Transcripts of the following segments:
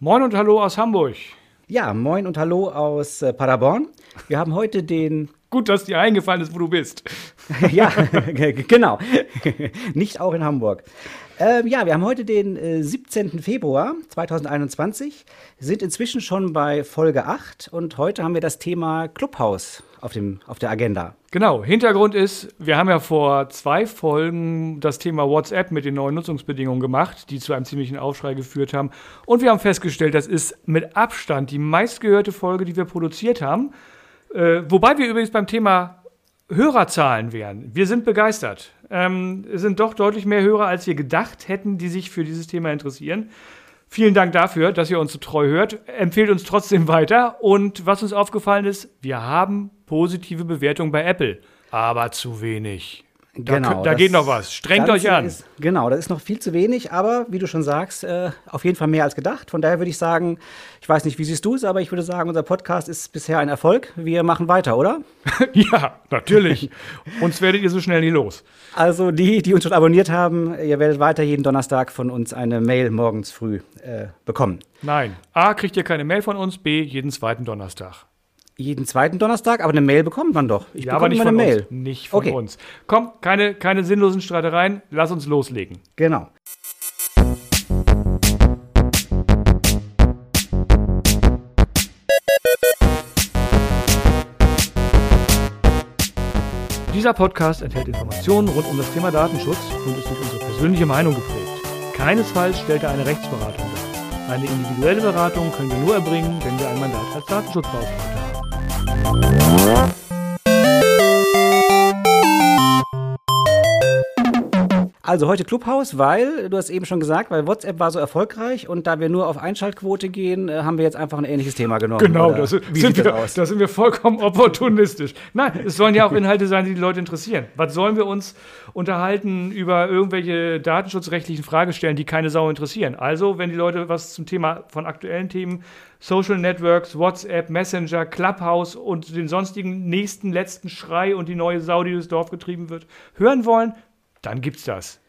Moin und hallo aus Hamburg. Ja, moin und hallo aus äh, Paderborn. Wir haben heute den. Gut, dass dir eingefallen ist, wo du bist. ja, genau. Nicht auch in Hamburg. Ähm, ja, wir haben heute den äh, 17. Februar 2021, sind inzwischen schon bei Folge 8 und heute haben wir das Thema Clubhouse auf, dem, auf der Agenda. Genau, Hintergrund ist, wir haben ja vor zwei Folgen das Thema WhatsApp mit den neuen Nutzungsbedingungen gemacht, die zu einem ziemlichen Aufschrei geführt haben. Und wir haben festgestellt, das ist mit Abstand die meistgehörte Folge, die wir produziert haben. Äh, wobei wir übrigens beim Thema Hörerzahlen wären. Wir sind begeistert. Ähm, es sind doch deutlich mehr Hörer, als wir gedacht hätten, die sich für dieses Thema interessieren. Vielen Dank dafür, dass ihr uns so treu hört. Empfehlt uns trotzdem weiter. Und was uns aufgefallen ist, wir haben positive Bewertungen bei Apple, aber zu wenig. Da, genau, da geht noch was. Strengt euch an. Ist, genau, das ist noch viel zu wenig, aber wie du schon sagst, äh, auf jeden Fall mehr als gedacht. Von daher würde ich sagen, ich weiß nicht, wie siehst du es, aber ich würde sagen, unser Podcast ist bisher ein Erfolg. Wir machen weiter, oder? ja, natürlich. uns werdet ihr so schnell nie los. Also die, die uns schon abonniert haben, ihr werdet weiter jeden Donnerstag von uns eine Mail morgens früh äh, bekommen. Nein. A, kriegt ihr keine Mail von uns, B, jeden zweiten Donnerstag jeden zweiten Donnerstag, aber eine Mail bekommt man doch. Ich ja, aber nicht von eine Mail. Uns. Nicht von okay. uns. Komm, keine, keine sinnlosen Streitereien, lass uns loslegen. Genau. Dieser Podcast enthält Informationen rund um das Thema Datenschutz und ist durch unsere persönliche Meinung geprägt. Keinesfalls stellt er eine Rechtsberatung dar. Eine individuelle Beratung können wir nur erbringen, wenn wir ein Mandat als Datenschutzbeauftragter haben. Also heute Clubhouse, weil, du hast eben schon gesagt, weil WhatsApp war so erfolgreich und da wir nur auf Einschaltquote gehen, äh, haben wir jetzt einfach ein ähnliches Thema genommen. Genau, das, sind wir, das, das sind wir vollkommen opportunistisch. Nein, es sollen ja auch Inhalte sein, die die Leute interessieren. Was sollen wir uns unterhalten über irgendwelche datenschutzrechtlichen Fragestellen, die keine Sau interessieren? Also, wenn die Leute was zum Thema von aktuellen Themen Social Networks, WhatsApp, Messenger, Clubhouse und den sonstigen nächsten letzten Schrei und die neue Sau, die durchs Dorf getrieben wird, hören wollen, dann gibt's das.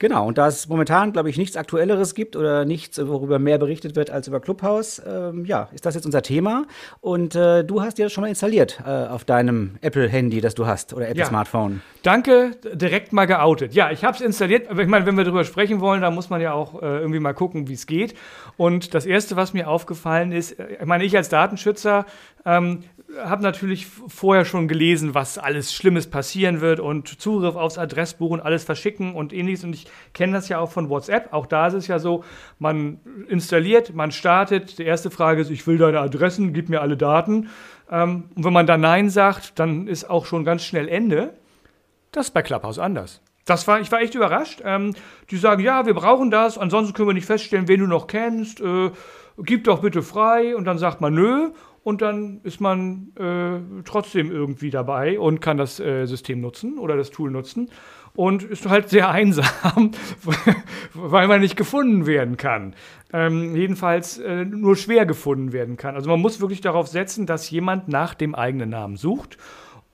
Genau, und da es momentan, glaube ich, nichts Aktuelleres gibt oder nichts, worüber mehr berichtet wird als über Clubhouse, ähm, ja, ist das jetzt unser Thema. Und äh, du hast dir das schon mal installiert äh, auf deinem Apple-Handy, das du hast, oder Apple-Smartphone. Ja. Danke, direkt mal geoutet. Ja, ich habe es installiert, aber ich meine, wenn wir darüber sprechen wollen, dann muss man ja auch äh, irgendwie mal gucken, wie es geht. Und das Erste, was mir aufgefallen ist, äh, ich meine, ich als Datenschützer ähm, habe natürlich vorher schon gelesen, was alles Schlimmes passieren wird und Zugriff aufs Adressbuch und alles verschicken und ähnliches. Und ich kenne das ja auch von WhatsApp. Auch da ist es ja so, man installiert, man startet. Die erste Frage ist, ich will deine Adressen, gib mir alle Daten. Ähm, und wenn man da Nein sagt, dann ist auch schon ganz schnell Ende. Das ist bei Clubhouse anders. Das war, ich war echt überrascht. Ähm, die sagen, ja, wir brauchen das, ansonsten können wir nicht feststellen, wen du noch kennst. Äh, gib doch bitte frei. Und dann sagt man, nö und dann ist man äh, trotzdem irgendwie dabei und kann das äh, System nutzen oder das Tool nutzen und ist halt sehr einsam, weil man nicht gefunden werden kann. Ähm, jedenfalls äh, nur schwer gefunden werden kann. Also man muss wirklich darauf setzen, dass jemand nach dem eigenen Namen sucht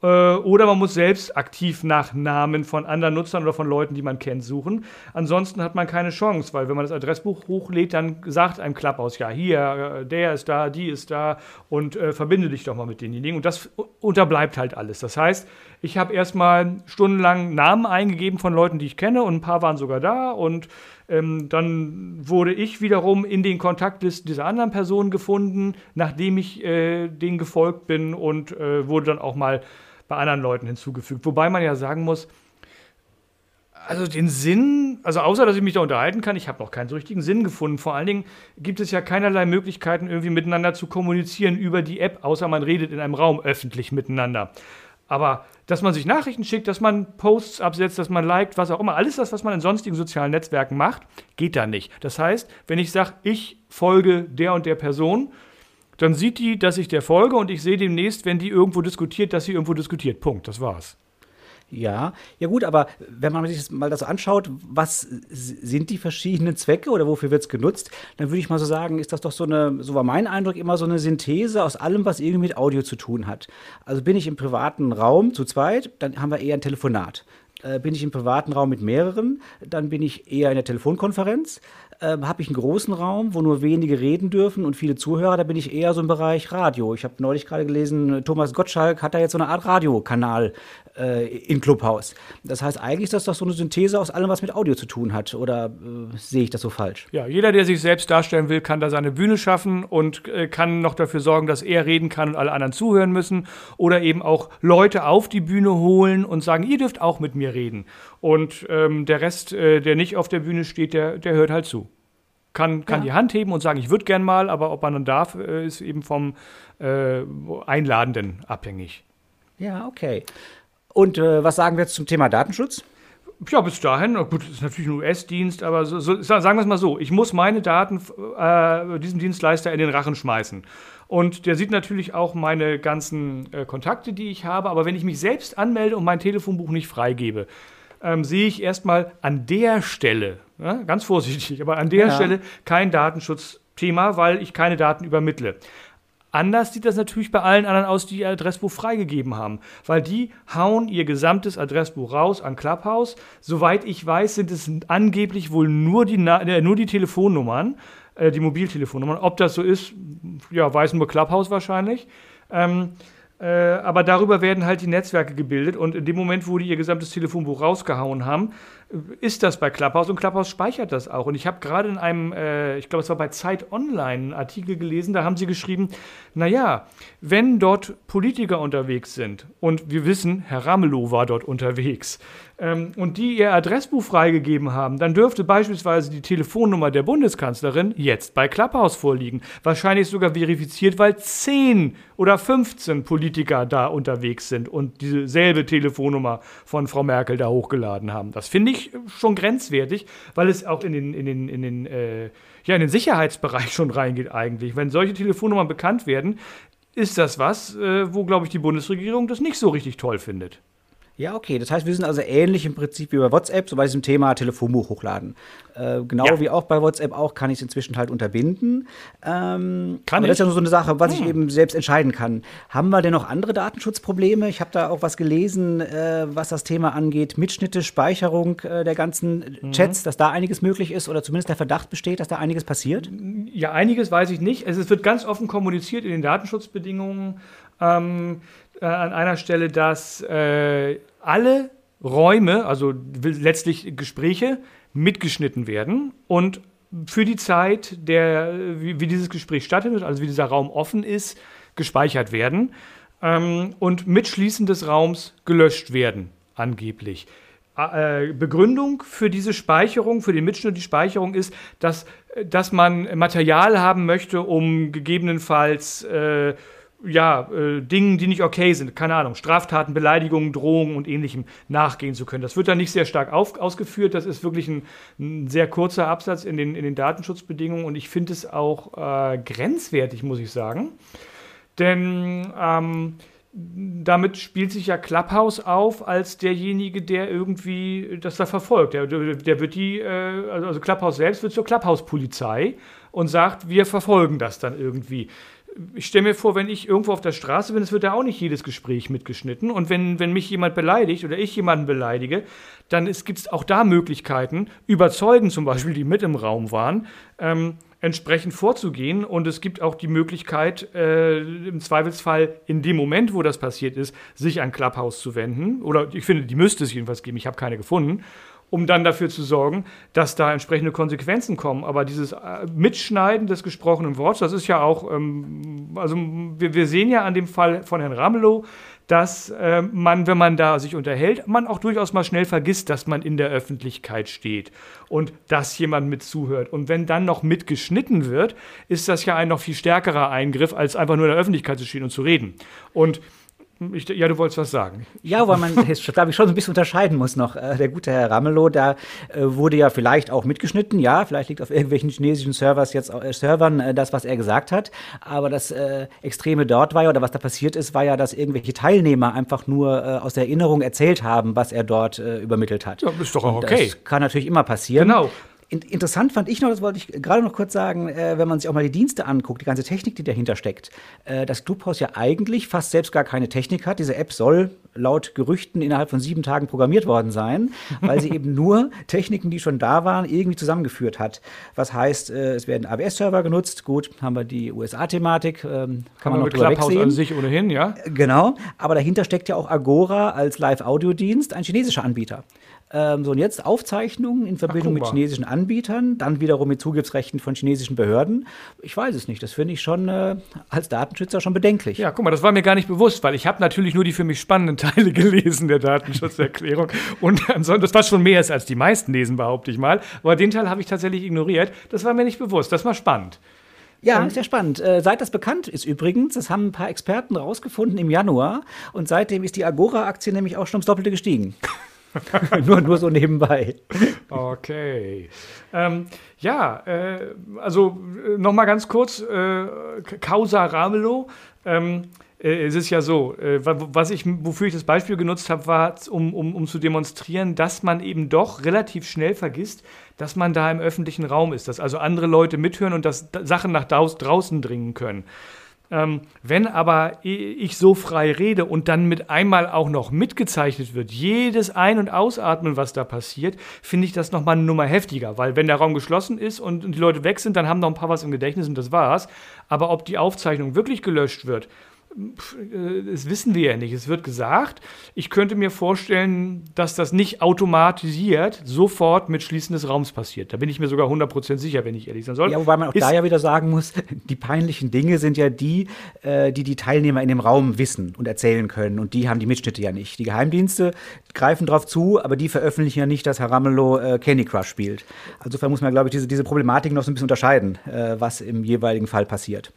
oder man muss selbst aktiv nach Namen von anderen Nutzern oder von Leuten, die man kennt, suchen. Ansonsten hat man keine Chance, weil wenn man das Adressbuch hochlädt, dann sagt einem Clubhouse, ja, hier, äh, der ist da, die ist da und äh, verbinde dich doch mal mit denjenigen. Und das unterbleibt halt alles. Das heißt, ich habe erstmal stundenlang Namen eingegeben von Leuten, die ich kenne und ein paar waren sogar da und ähm, dann wurde ich wiederum in den Kontaktlisten dieser anderen Personen gefunden, nachdem ich äh, denen gefolgt bin und äh, wurde dann auch mal bei anderen Leuten hinzugefügt. Wobei man ja sagen muss, also den Sinn, also außer dass ich mich da unterhalten kann, ich habe noch keinen so richtigen Sinn gefunden. Vor allen Dingen gibt es ja keinerlei Möglichkeiten, irgendwie miteinander zu kommunizieren über die App, außer man redet in einem Raum öffentlich miteinander. Aber dass man sich Nachrichten schickt, dass man Posts absetzt, dass man liked, was auch immer, alles das, was man in sonstigen sozialen Netzwerken macht, geht da nicht. Das heißt, wenn ich sage, ich folge der und der Person, dann sieht die, dass ich der folge und ich sehe demnächst, wenn die irgendwo diskutiert, dass sie irgendwo diskutiert. Punkt. Das war's. Ja, ja gut, aber wenn man sich das mal das anschaut, was sind die verschiedenen Zwecke oder wofür wird es genutzt, dann würde ich mal so sagen, ist das doch so eine, so war mein Eindruck, immer so eine Synthese aus allem, was irgendwie mit Audio zu tun hat. Also bin ich im privaten Raum zu zweit, dann haben wir eher ein Telefonat. Äh, bin ich im privaten Raum mit mehreren, dann bin ich eher in der Telefonkonferenz. Äh, habe ich einen großen Raum, wo nur wenige reden dürfen und viele Zuhörer, da bin ich eher so im Bereich Radio. Ich habe neulich gerade gelesen, Thomas Gottschalk hat da jetzt so eine Art Radiokanal äh, in Clubhouse. Das heißt, eigentlich ist das doch so eine Synthese aus allem, was mit Audio zu tun hat. Oder äh, sehe ich das so falsch? Ja, jeder, der sich selbst darstellen will, kann da seine Bühne schaffen und äh, kann noch dafür sorgen, dass er reden kann und alle anderen zuhören müssen. Oder eben auch Leute auf die Bühne holen und sagen, ihr dürft auch mit mir reden. Und ähm, der Rest, äh, der nicht auf der Bühne steht, der, der hört halt zu. Kann, kann ja. die Hand heben und sagen, ich würde gern mal, aber ob man dann darf, äh, ist eben vom äh, Einladenden abhängig. Ja, okay. Und äh, was sagen wir jetzt zum Thema Datenschutz? Ja, bis dahin, gut, das ist natürlich ein US-Dienst, aber so, so, sagen wir es mal so, ich muss meine Daten äh, diesem Dienstleister in den Rachen schmeißen. Und der sieht natürlich auch meine ganzen äh, Kontakte, die ich habe, aber wenn ich mich selbst anmelde und mein Telefonbuch nicht freigebe, ähm, sehe ich erstmal an der Stelle, ja, ganz vorsichtig, aber an der ja. Stelle kein Datenschutzthema, weil ich keine Daten übermittle. Anders sieht das natürlich bei allen anderen aus, die ihr Adressbuch freigegeben haben, weil die hauen ihr gesamtes Adressbuch raus an Clubhouse. Soweit ich weiß, sind es angeblich wohl nur die, äh, nur die Telefonnummern, äh, die Mobiltelefonnummern. Ob das so ist, ja, weiß nur Clubhouse wahrscheinlich. Ähm, äh, aber darüber werden halt die Netzwerke gebildet und in dem Moment, wo die ihr gesamtes Telefonbuch rausgehauen haben, ist das bei Clubhouse und Clubhouse speichert das auch. Und ich habe gerade in einem, äh, ich glaube, es war bei Zeit Online, einen Artikel gelesen, da haben sie geschrieben, naja, wenn dort Politiker unterwegs sind und wir wissen, Herr Ramelow war dort unterwegs, ähm, und die ihr Adressbuch freigegeben haben, dann dürfte beispielsweise die Telefonnummer der Bundeskanzlerin jetzt bei Clubhouse vorliegen. Wahrscheinlich sogar verifiziert, weil 10 oder 15 Politiker da unterwegs sind und dieselbe Telefonnummer von Frau Merkel da hochgeladen haben. Das finde ich schon grenzwertig, weil es auch in den, in den, in den, äh, ja, in den Sicherheitsbereich schon reingeht eigentlich. Wenn solche Telefonnummern bekannt werden, ist das was, äh, wo, glaube ich, die Bundesregierung das nicht so richtig toll findet. Ja, okay. Das heißt, wir sind also ähnlich im Prinzip wie bei WhatsApp, so bei diesem Thema Telefonbuch hochladen. Äh, genau ja. wie auch bei WhatsApp auch kann ich es inzwischen halt unterbinden. Ähm, kann ich? Das ist ja nur so eine Sache, was hm. ich eben selbst entscheiden kann. Haben wir denn noch andere Datenschutzprobleme? Ich habe da auch was gelesen, äh, was das Thema angeht. Mitschnitte, Speicherung äh, der ganzen mhm. Chats, dass da einiges möglich ist oder zumindest der Verdacht besteht, dass da einiges passiert? Ja, einiges weiß ich nicht. Also es wird ganz offen kommuniziert in den Datenschutzbedingungen. Ähm, äh, an einer Stelle, dass äh, alle Räume, also letztlich Gespräche, mitgeschnitten werden und für die Zeit, der, wie, wie, dieses Gespräch stattfindet, also wie dieser Raum offen ist, gespeichert werden ähm, und mit Schließen des Raums gelöscht werden, angeblich. Äh, Begründung für diese Speicherung, für den Mitschnitt, die Speicherung ist, dass, dass man Material haben möchte, um gegebenenfalls äh, ja, äh, Dingen, die nicht okay sind, keine Ahnung, Straftaten, Beleidigungen, Drohungen und ähnlichem nachgehen zu können. Das wird dann nicht sehr stark auf, ausgeführt. Das ist wirklich ein, ein, sehr kurzer Absatz in den, in den Datenschutzbedingungen und ich finde es auch äh, grenzwertig, muss ich sagen. Denn ähm, damit spielt sich ja Clubhouse auf als derjenige, der irgendwie das da verfolgt. Der, der wird die, äh, also Clubhouse selbst wird zur Clubhouse-Polizei und sagt, wir verfolgen das dann irgendwie ich stelle mir vor, wenn ich irgendwo auf der Straße bin, es wird da auch nicht jedes Gespräch mitgeschnitten. Und wenn, wenn mich jemand beleidigt oder ich jemanden beleidige, dann gibt es auch da Möglichkeiten, Überzeugen zum Beispiel, die mit im Raum waren, ähm, entsprechend vorzugehen. Und es gibt auch die Möglichkeit, äh, im Zweifelsfall in dem Moment, wo das passiert ist, sich an Clubhouse zu wenden. Oder ich finde, die müsste es jedenfalls geben. Ich habe keine gefunden um dann dafür zu sorgen, dass da entsprechende Konsequenzen kommen. Aber dieses äh, Mitschneiden des gesprochenen Wortes, das ist ja auch, ähm, also wir, wir, sehen ja an dem Fall von Herrn Ramelow, dass äh, man, wenn man da sich unterhält, man auch durchaus mal schnell vergisst, dass man in der Öffentlichkeit steht und dass jemand mit zuhört. Und wenn dann noch mitgeschnitten wird, ist das ja ein noch viel stärkerer Eingriff, als einfach nur in der Öffentlichkeit zu stehen und zu reden. Und ich, ja, du wolltest was sagen. Ja, weil man, glaube ich, schon so ein bisschen unterscheiden muss noch. Äh, der gute Herr Ramelow, da äh, wurde ja vielleicht auch mitgeschnitten. Ja, vielleicht liegt auf irgendwelchen chinesischen Servers jetzt, äh, Servern äh, das, was er gesagt hat. Aber das äh, Extreme dort war ja, oder was da passiert ist, war ja, dass irgendwelche Teilnehmer einfach nur äh, aus der Erinnerung erzählt haben, was er dort übermittelt hat. Ja, ist doch auch okay. Das kann natürlich immer passieren. Genau. Interessant fand ich noch, das wollte ich gerade noch kurz sagen, äh, wenn man sich auch mal die Dienste anguckt, die ganze Technik, die dahinter steckt, äh, dass Clubhouse ja eigentlich fast selbst gar keine Technik hat. Diese App soll laut Gerüchten innerhalb von sieben Tagen programmiert worden sein, weil sie eben nur Techniken, die schon da waren, irgendwie zusammengeführt hat. Was heißt, äh, es werden AWS-Server genutzt. Gut, haben wir die USA-Thematik, ähm, kann man noch drüber wegsehen. an sich ohnehin, ja. Genau, aber dahinter steckt ja auch Agora als Live-Audio-Dienst, ein chinesischer Anbieter. Ähm, so, und jetzt Aufzeichnungen in Verbindung Ach, mit chinesischen Anbietern, dann wiederum mit Zugriffsrechten von chinesischen Behörden. Ich weiß es nicht. Das finde ich schon äh, als Datenschützer schon bedenklich. Ja, guck mal, das war mir gar nicht bewusst, weil ich habe natürlich nur die für mich spannenden Teile gelesen der Datenschutzerklärung. und ansonsten, das war schon mehr als die meisten lesen, behaupte ich mal. Aber den Teil habe ich tatsächlich ignoriert. Das war mir nicht bewusst. Das war spannend. Ja, sehr spannend. Äh, seit das bekannt ist übrigens, das haben ein paar Experten rausgefunden im Januar und seitdem ist die Agora-Aktie nämlich auch schon ums Doppelte gestiegen. nur, nur so nebenbei. Okay. Ähm, ja, äh, also äh, noch mal ganz kurz, äh, Causa Ramelow. Ähm, äh, es ist ja so, äh, was ich, wofür ich das Beispiel genutzt habe, war, um, um, um zu demonstrieren, dass man eben doch relativ schnell vergisst, dass man da im öffentlichen Raum ist, dass also andere Leute mithören und dass Sachen nach draußen dringen können. Ähm, wenn aber ich so frei rede und dann mit einmal auch noch mitgezeichnet wird, jedes Ein- und Ausatmen, was da passiert, finde ich das nochmal eine Nummer heftiger, weil wenn der Raum geschlossen ist und die Leute weg sind, dann haben noch ein paar was im Gedächtnis und das war's. Aber ob die Aufzeichnung wirklich gelöscht wird, das wissen wir ja nicht. Es wird gesagt, ich könnte mir vorstellen, dass das nicht automatisiert sofort mit Schließen des Raums passiert. Da bin ich mir sogar 100% sicher, wenn ich ehrlich sein soll. Ja, wobei man auch da ja wieder sagen muss, die peinlichen Dinge sind ja die, äh, die die Teilnehmer in dem Raum wissen und erzählen können. Und die haben die Mitschnitte ja nicht. Die Geheimdienste greifen darauf zu, aber die veröffentlichen ja nicht, dass Herr Ramelow äh, Candy Crush spielt. Insofern muss man, glaube ich, diese, diese Problematik noch so ein bisschen unterscheiden, äh, was im jeweiligen Fall passiert.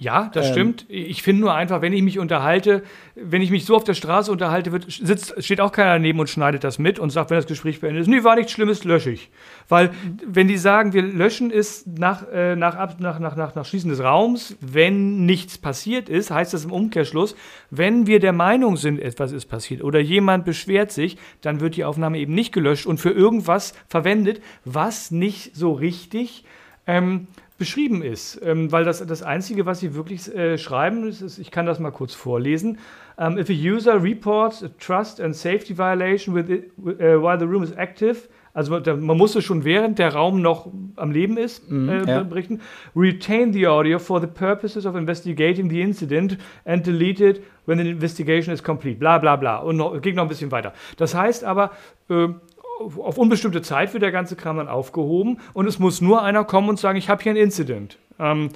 Ja, das ähm, stimmt. Ich finde nur einfach, wenn ich mich unterhalte, wenn ich mich so auf der Straße unterhalte, wird, sitzt, steht auch keiner daneben und schneidet das mit und sagt, wenn das Gespräch beendet ist, nee, war nichts Schlimmes, lösche ich. Weil, wenn die sagen, wir löschen es nach, äh, nach, nach, nach, nach, nach Schließen des Raums, wenn nichts passiert ist, heißt das im Umkehrschluss, wenn wir der Meinung sind, etwas ist passiert oder jemand beschwert sich, dann wird die Aufnahme eben nicht gelöscht und für irgendwas verwendet, was nicht so richtig ähm, beschrieben ist. Ähm, weil das, das Einzige, was sie wirklich äh, schreiben, ist, ist, ich kann das mal kurz vorlesen. Um, if a user reports a trust and safety violation with it, uh, while the room is active, also da, man muss es schon während der Raum noch am Leben ist mm, äh, ja. berichten. Retain the audio for the purposes of investigating the incident and delete it when the investigation is complete. Bla bla bla. Und noch, geht noch ein bisschen weiter. Das heißt aber, äh, auf unbestimmte Zeit wird der ganze Kram dann aufgehoben und es muss nur einer kommen und sagen, ich habe hier ein Incident. Ähm,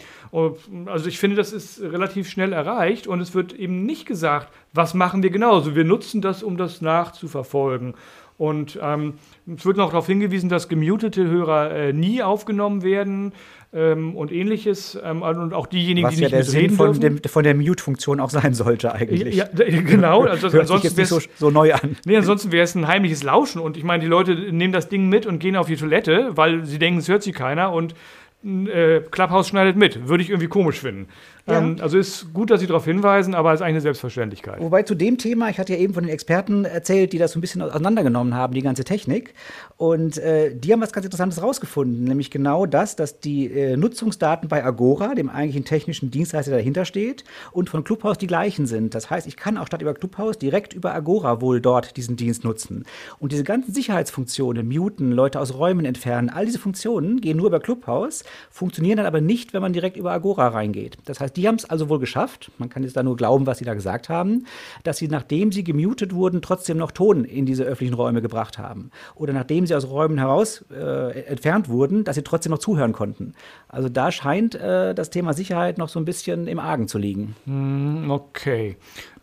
also ich finde, das ist relativ schnell erreicht und es wird eben nicht gesagt, was machen wir genau. Also wir nutzen das, um das nachzuverfolgen. Und ähm, es wird noch darauf hingewiesen, dass gemutete Hörer äh, nie aufgenommen werden ähm, und ähnliches. Ähm, und auch diejenigen, Was die ja nicht der Sinn von, dem, von der Mute-Funktion auch sein sollte eigentlich. Ja, genau. Also Hört ansonsten sich jetzt nicht so, so, neu an. Nee, ansonsten wäre es ein heimliches Lauschen. Und ich meine, die Leute nehmen das Ding mit und gehen auf die Toilette, weil sie denken, es hört sie keiner. Und äh, Clubhouse schneidet mit. Würde ich irgendwie komisch finden. Ja. Ähm, also ist gut, dass Sie darauf hinweisen, aber ist eigentlich eine Selbstverständlichkeit. Wobei zu dem Thema, ich hatte ja eben von den Experten erzählt, die das so ein bisschen auseinandergenommen haben, die ganze Technik. Und äh, die haben was ganz Interessantes rausgefunden, nämlich genau das, dass die äh, Nutzungsdaten bei Agora, dem eigentlichen technischen Dienstleister, der dahinter steht, und von Clubhouse die gleichen sind. Das heißt, ich kann auch statt über Clubhouse direkt über Agora wohl dort diesen Dienst nutzen. Und diese ganzen Sicherheitsfunktionen, muten, Leute aus Räumen entfernen, all diese Funktionen gehen nur über Clubhouse, funktionieren dann aber nicht, wenn man direkt über Agora reingeht. Das heißt, die haben es also wohl geschafft, man kann jetzt da nur glauben, was sie da gesagt haben, dass sie, nachdem sie gemutet wurden, trotzdem noch Ton in diese öffentlichen Räume gebracht haben. Oder nachdem sie aus Räumen heraus äh, entfernt wurden, dass sie trotzdem noch zuhören konnten. Also da scheint äh, das Thema Sicherheit noch so ein bisschen im Argen zu liegen. Hm, okay.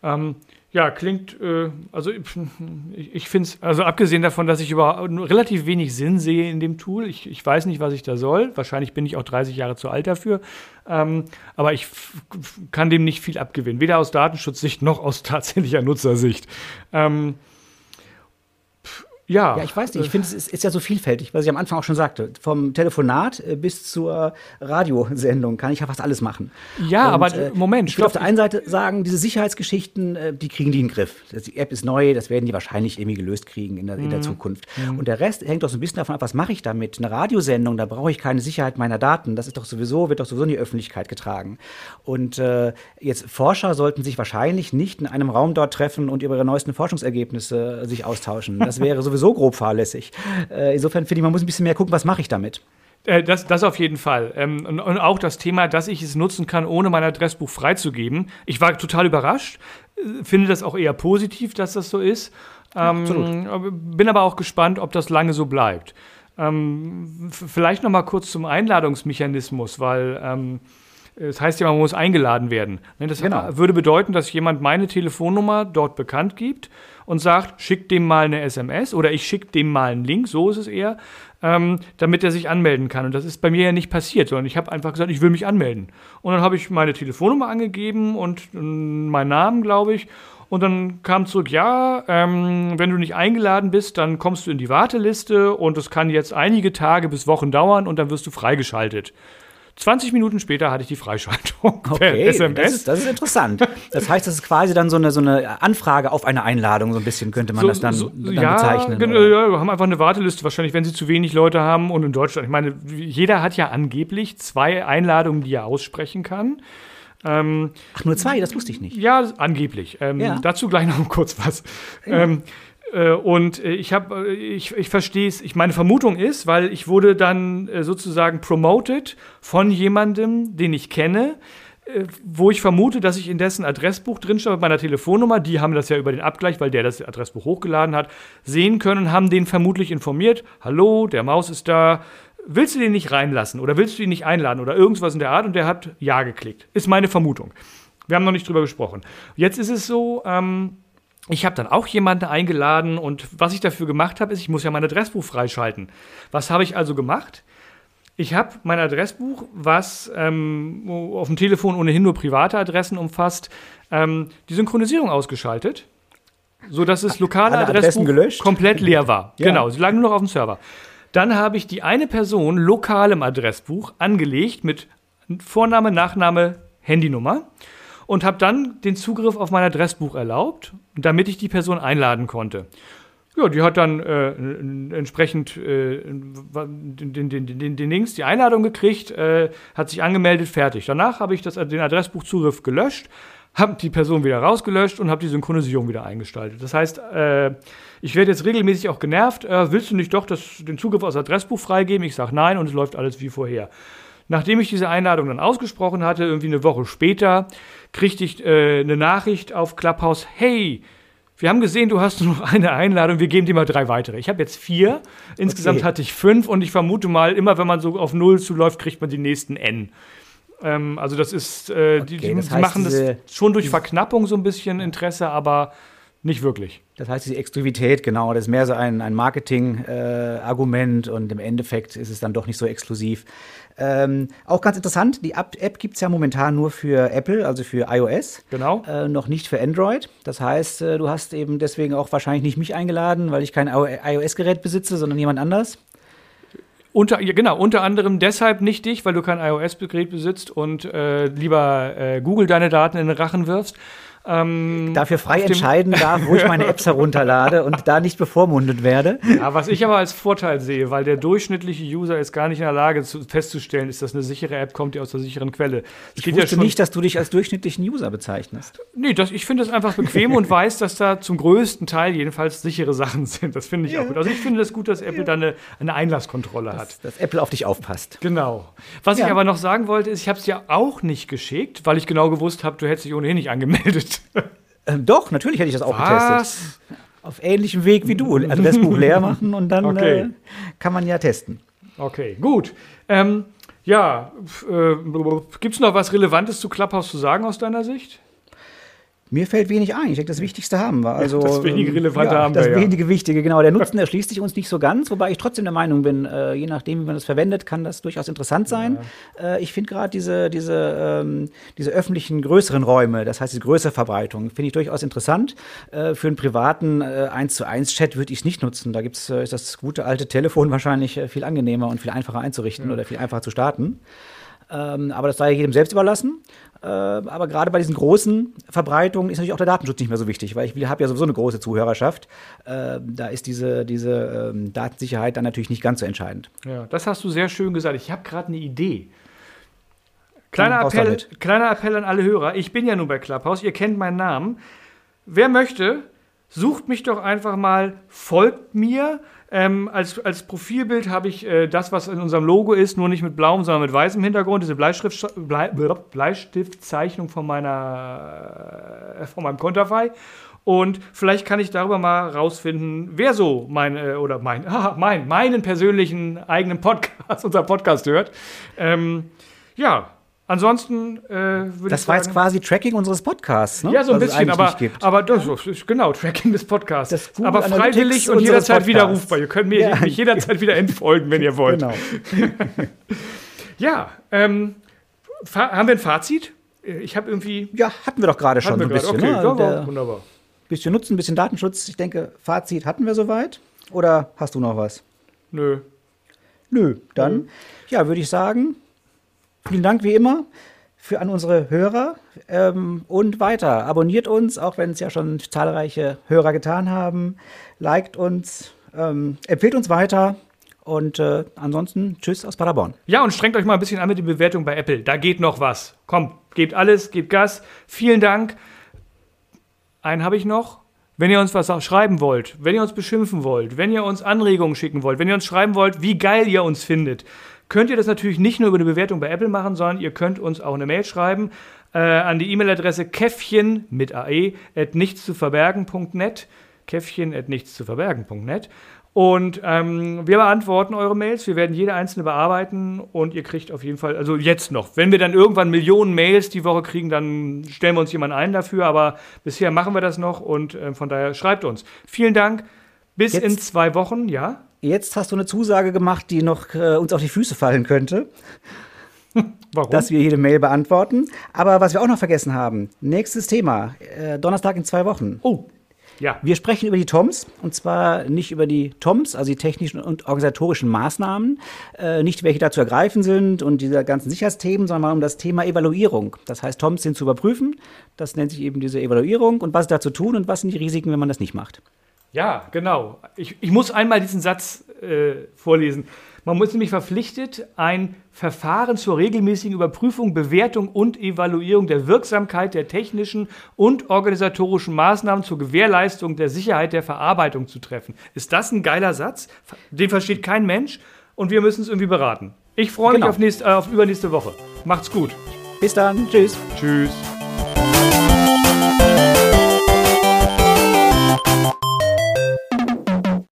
Ähm, ja, klingt, äh, also ich, ich finde es, also abgesehen davon, dass ich über relativ wenig Sinn sehe in dem Tool, ich, ich weiß nicht, was ich da soll. Wahrscheinlich bin ich auch 30 Jahre zu alt dafür. Ähm, aber ich kann dem nicht viel abgewinnen, weder aus Datenschutzsicht noch aus tatsächlicher Nutzersicht. Ähm, Ja. Ja, ich weiß nicht. Ich finde, es ist, ist, ja so vielfältig, was ich am Anfang auch schon sagte. Vom Telefonat äh, bis zur Radiosendung kann ich ja fast alles machen. Ja, Und, aber äh, Moment. Ich will auf der einen Seite sagen, diese Sicherheitsgeschichten, äh, die kriegen die in den Griff. Die App ist neu, das werden die wahrscheinlich irgendwie gelöst kriegen in der, mhm. in der mhm. Zukunft. Mhm. Und der Rest hängt doch so ein bisschen davon ab, was mache ich damit? Eine Radiosendung, da brauche ich keine Sicherheit meiner Daten. Das ist doch sowieso, wird doch sowieso in die Öffentlichkeit getragen. Und äh, jetzt Forscher sollten sich wahrscheinlich nicht in einem Raum dort treffen und über ihre neuesten Forschungsergebnisse sich austauschen. Das wäre sowieso sowieso grob fahrlässig. Äh, insofern finde ich, man muss ein bisschen mehr gucken, was mache ich damit. Äh, das, das auf jeden Fall. Ähm, und, auch das Thema, dass ich es nutzen kann, ohne mein Adressbuch freizugeben. Ich war total überrascht, äh, finde das auch eher positiv, dass das so ist. Ähm, bin aber auch gespannt, ob das lange so bleibt. Ähm, vielleicht noch mal kurz zum Einladungsmechanismus, weil ähm, es heißt ja, man muss eingeladen werden. Ne, das genau. würde bedeuten, dass jemand meine Telefonnummer dort bekannt gibt und sagt, schick dem mal eine SMS oder ich schicke dem mal einen Link, so ist es eher, ähm, damit er sich anmelden kann. Und das ist bei mir ja nicht passiert, sondern ich habe einfach gesagt, ich will mich anmelden. Und dann habe ich meine Telefonnummer angegeben und äh, meinen Namen, glaube ich. Und dann kam zurück, ja, ähm, wenn du nicht eingeladen bist, dann kommst du in die Warteliste und es kann jetzt einige Tage bis Wochen dauern und dann wirst du freigeschaltet. 20 Minuten später hatte ich die Freischaltung okay, SMS. Das ist, das ist interessant. Das heißt, das ist quasi dann so eine, so eine Anfrage auf eine Einladung, so ein bisschen könnte man so, das dann, so, dann ja, bezeichnen. Genau, ja, wir haben einfach eine Warteliste, wahrscheinlich, wenn sie zu wenig Leute haben. Und in Deutschland, ich meine, jeder hat ja angeblich zwei Einladungen, die er aussprechen kann. Ähm, Ach, nur zwei, das wusste ich nicht. Ja, angeblich. Ähm, ja. Dazu gleich noch kurz was. Ja. Ähm, äh, und äh, ich habe, äh, ich, ich verstehe es, ich, meine Vermutung ist, weil ich wurde dann sozusagen promoted von jemandem, den ich kenne, wo ich vermute, dass ich in dessen Adressbuch drinstehe mit meiner Telefonnummer, die haben das ja über den Abgleich, weil der das Adressbuch hochgeladen hat, sehen können haben den vermutlich informiert, hallo, der Maus ist da, willst du den nicht reinlassen oder willst du ihn nicht einladen oder irgendwas in der Art und der hat Ja geklickt. Ist meine Vermutung. Wir haben noch nicht drüber gesprochen. Jetzt ist es so, ähm, ich habe dann auch jemanden eingeladen und was ich dafür gemacht habe, ist, ich muss ja mein Adressbuch freischalten. Was habe ich also gemacht? Ich habe mein Adressbuch, was ähm, auf dem Telefon ohnehin nur private Adressen umfasst, ähm, die Synchronisierung ausgeschaltet, sodass das lokale Alle Adressbuch gelöscht? komplett leer war. Ja. Genau, sie lagen nur noch auf dem Server. Dann habe ich die eine Person lokal im Adressbuch angelegt mit Vorname, Nachname, Handynummer und habe dann den Zugriff auf mein Adressbuch erlaubt, damit ich die Person einladen konnte. Ja, die hat dann äh, entsprechend äh, den, den, den, den, Links, die Einladung gekriegt, äh, hat sich angemeldet, fertig. Danach habe ich das, den Adressbuchzugriff gelöscht, habe die Person wieder rausgelöscht und habe die Synchronisierung wieder eingestaltet. Das heißt, äh, ich werde jetzt regelmäßig auch genervt. Äh, willst du nicht doch das, den Zugriff aus Adressbuch freigeben? Ich sage nein und es läuft alles wie vorher. Nachdem ich diese Einladung dann ausgesprochen hatte, irgendwie eine Woche später, kriegte ich äh, eine Nachricht auf Clubhouse, hey, wir haben gesehen, du hast nur noch eine Einladung, wir geben dir mal drei weitere. Ich habe jetzt vier, insgesamt okay. hatte ich fünf und ich vermute mal, immer wenn man so auf Null zuläuft, kriegt man die nächsten N. Ähm, also das ist, äh, okay, die, die, das heißt, machen das schon durch Verknappung so ein bisschen Interesse, aber nicht wirklich. Das heißt, die Exklusivität, genau, das ist mehr so ein, ein Marketing-Argument äh, und im Endeffekt ist es dann doch nicht so exklusiv. Ähm, auch ganz interessant, die App gibt es ja momentan nur für Apple, also für iOS. Genau. Äh, noch nicht für Android. Das heißt, äh, du hast eben deswegen auch wahrscheinlich nicht mich eingeladen, weil ich kein iOS-Gerät besitze, sondern jemand anders. Unter, ja, genau, unter anderem deshalb nicht dich, weil du kein iOS-Gerät besitzt und äh, lieber äh, Google deine Daten in den Rachen wirfst ähm, dafür frei entscheiden darf, wo ich meine Apps herunterlade und da nicht bevormundet werde. Ja, was ich aber als Vorteil sehe, weil der durchschnittliche User ist gar nicht in der Lage zu, festzustellen, ist das eine sichere App, kommt die aus der sicheren Quelle. Ich wusste ja nicht, dass du dich als durchschnittlichen User bezeichnest. Nee, das, ich finde es einfach bequem und weiß, dass da zum größten Teil jedenfalls sichere Sachen sind. Das finde ich ja. auch gut. Also ich finde es das gut, dass Apple ja. da eine, eine Einlasskontrolle hat. Dass Apple auf dich aufpasst. Genau. Was ich aber noch sagen wollte, ist, ich habe es ja auch nicht geschickt, weil ich genau gewusst habe, du hättest dich ohnehin nicht angemeldet. Ähm, doch, natürlich hätte ich das auch Was? getestet. Auf ähnlichem Weg wie du. Adressbuch leer machen und dann okay. äh, kann man ja testen. Okay, gut. Ähm, ja, äh, gibt es noch was Relevantes zu Clubhouse zu sagen aus deiner Sicht? Mir fällt wenig ein. Ich denke, das Wichtigste haben wir. Also, das wenige Relevante ja, haben wir. Das ja. wenige Wichtige, genau. Der Nutzen erschließt sich uns nicht so ganz, wobei ich trotzdem der Meinung bin, äh, je nachdem, wie man das verwendet, kann das durchaus interessant sein. Ja. Äh, ich finde gerade diese, diese, ähm, diese öffentlichen größeren Räume, das heißt die größere Verbreitung, finde ich durchaus interessant. Äh, für einen privaten äh, 1 zu 1 Chat würde ich es nicht nutzen. Da gibt's, äh, ist das gute alte Telefon wahrscheinlich äh, viel angenehmer und viel einfacher einzurichten oder viel einfacher zu starten. Ähm, aber das sei jedem selbst überlassen. Äh, aber gerade bei diesen großen Verbreitungen ist natürlich auch der Datenschutz nicht mehr so wichtig, weil ich habe ja sowieso eine große Zuhörerschaft. Äh, da ist diese, diese ähm, Datensicherheit dann natürlich nicht ganz so entscheidend. Ja, das hast du sehr schön gesagt. Ich habe gerade eine Idee. Kleiner Appell, kleiner Appell an alle Hörer. Ich bin ja nun bei Clubhouse, ihr kennt meinen Namen. Wer möchte, sucht mich doch einfach mal, folgt mir. Ähm, als, als Profilbild habe ich äh, das, was in unserem Logo ist, nur nicht mit blauem, sondern mit weißem Hintergrund, diese Bleistift, Blei, Bleistiftzeichnung von, meiner, äh, von meinem Konterfei. Und vielleicht kann ich darüber mal rausfinden, wer so mein, äh, oder mein, ah, mein, meinen persönlichen eigenen Podcast, unser Podcast hört. Ähm, ja, Ansonsten äh, würde ich Das war jetzt quasi Tracking unseres Podcasts, ne? Ja, so ein Was bisschen, aber, aber das ist genau Tracking des Podcasts. aber freiwillig und jederzeit widerrufbar. Ihr könnt mir ja. mich jederzeit wieder entfolgen, wenn ihr wollt. Genau. ja, ähm, haben wir ein Fazit? Ich habe irgendwie. Ja, hatten wir doch gerade schon so ein bisschen. Okay, ne? ja, war wunderbar. Bisschen Nutzen, bisschen Datenschutz. Ich denke, Fazit hatten wir soweit. Oder hast du noch was? Nö. Nö, dann, Nö. ja, würde ich sagen, Vielen Dank wie immer für an unsere Hörer ähm, und weiter. Abonniert uns, auch wenn es ja schon zahlreiche Hörer getan haben. Liked uns, ähm, empfehlt uns weiter. Und äh, ansonsten tschüss aus Paderborn. Ja, und strengt euch mal ein bisschen an mit der Bewertung bei Apple. Da geht noch was. Komm, gebt alles, gebt Gas. Vielen Dank. Einen habe ich noch. Wenn ihr uns was schreiben wollt, wenn ihr uns beschimpfen wollt, wenn ihr uns Anregungen schicken wollt, wenn ihr uns schreiben wollt, wie geil ihr uns findet, könnt ihr das natürlich nicht nur über eine Bewertung bei Apple machen, sondern ihr könnt uns auch eine Mail schreiben äh, an die E-Mail-Adresse käffchen mit ae at nichtszuverbergen.net. Käffchen at nichtszuverbergen.net. Und ähm, wir beantworten eure Mails. Wir werden jede einzelne bearbeiten und ihr kriegt auf jeden Fall, also jetzt noch. Wenn wir dann irgendwann Millionen Mails die Woche kriegen, dann stellen wir uns jemanden ein dafür. Aber bisher machen wir das noch und äh, von daher schreibt uns. Vielen Dank. Bis jetzt, in zwei Wochen, ja? Jetzt hast du eine Zusage gemacht, die noch äh, uns auf die Füße fallen könnte. Warum? Dass wir jede Mail beantworten. Aber was wir auch noch vergessen haben, nächstes Thema, äh, Donnerstag in zwei Wochen. Oh. Ja. Wir sprechen über die TOMS und zwar nicht über die TOMS, also die technischen und organisatorischen Maßnahmen, äh, nicht welche da zu ergreifen sind und diese ganzen Sicherheitsthemen, sondern mal um das Thema Evaluierung. Das heißt, TOMS sind zu überprüfen, das nennt sich eben diese Evaluierung und was ist da zu tun und was sind die Risiken, wenn man das nicht macht. Ja, genau. Ich, ich muss einmal diesen Satz äh, vorlesen. Man ist nämlich verpflichtet, ein Verfahren zur regelmäßigen Überprüfung, Bewertung und Evaluierung der Wirksamkeit der technischen und organisatorischen Maßnahmen zur Gewährleistung der Sicherheit der Verarbeitung zu treffen. Ist das ein geiler Satz? Den versteht kein Mensch und wir müssen es irgendwie beraten. Ich freue genau. mich auf, nächst, äh, auf übernächste Woche. Macht's gut. Bis dann. Tschüss. Tschüss.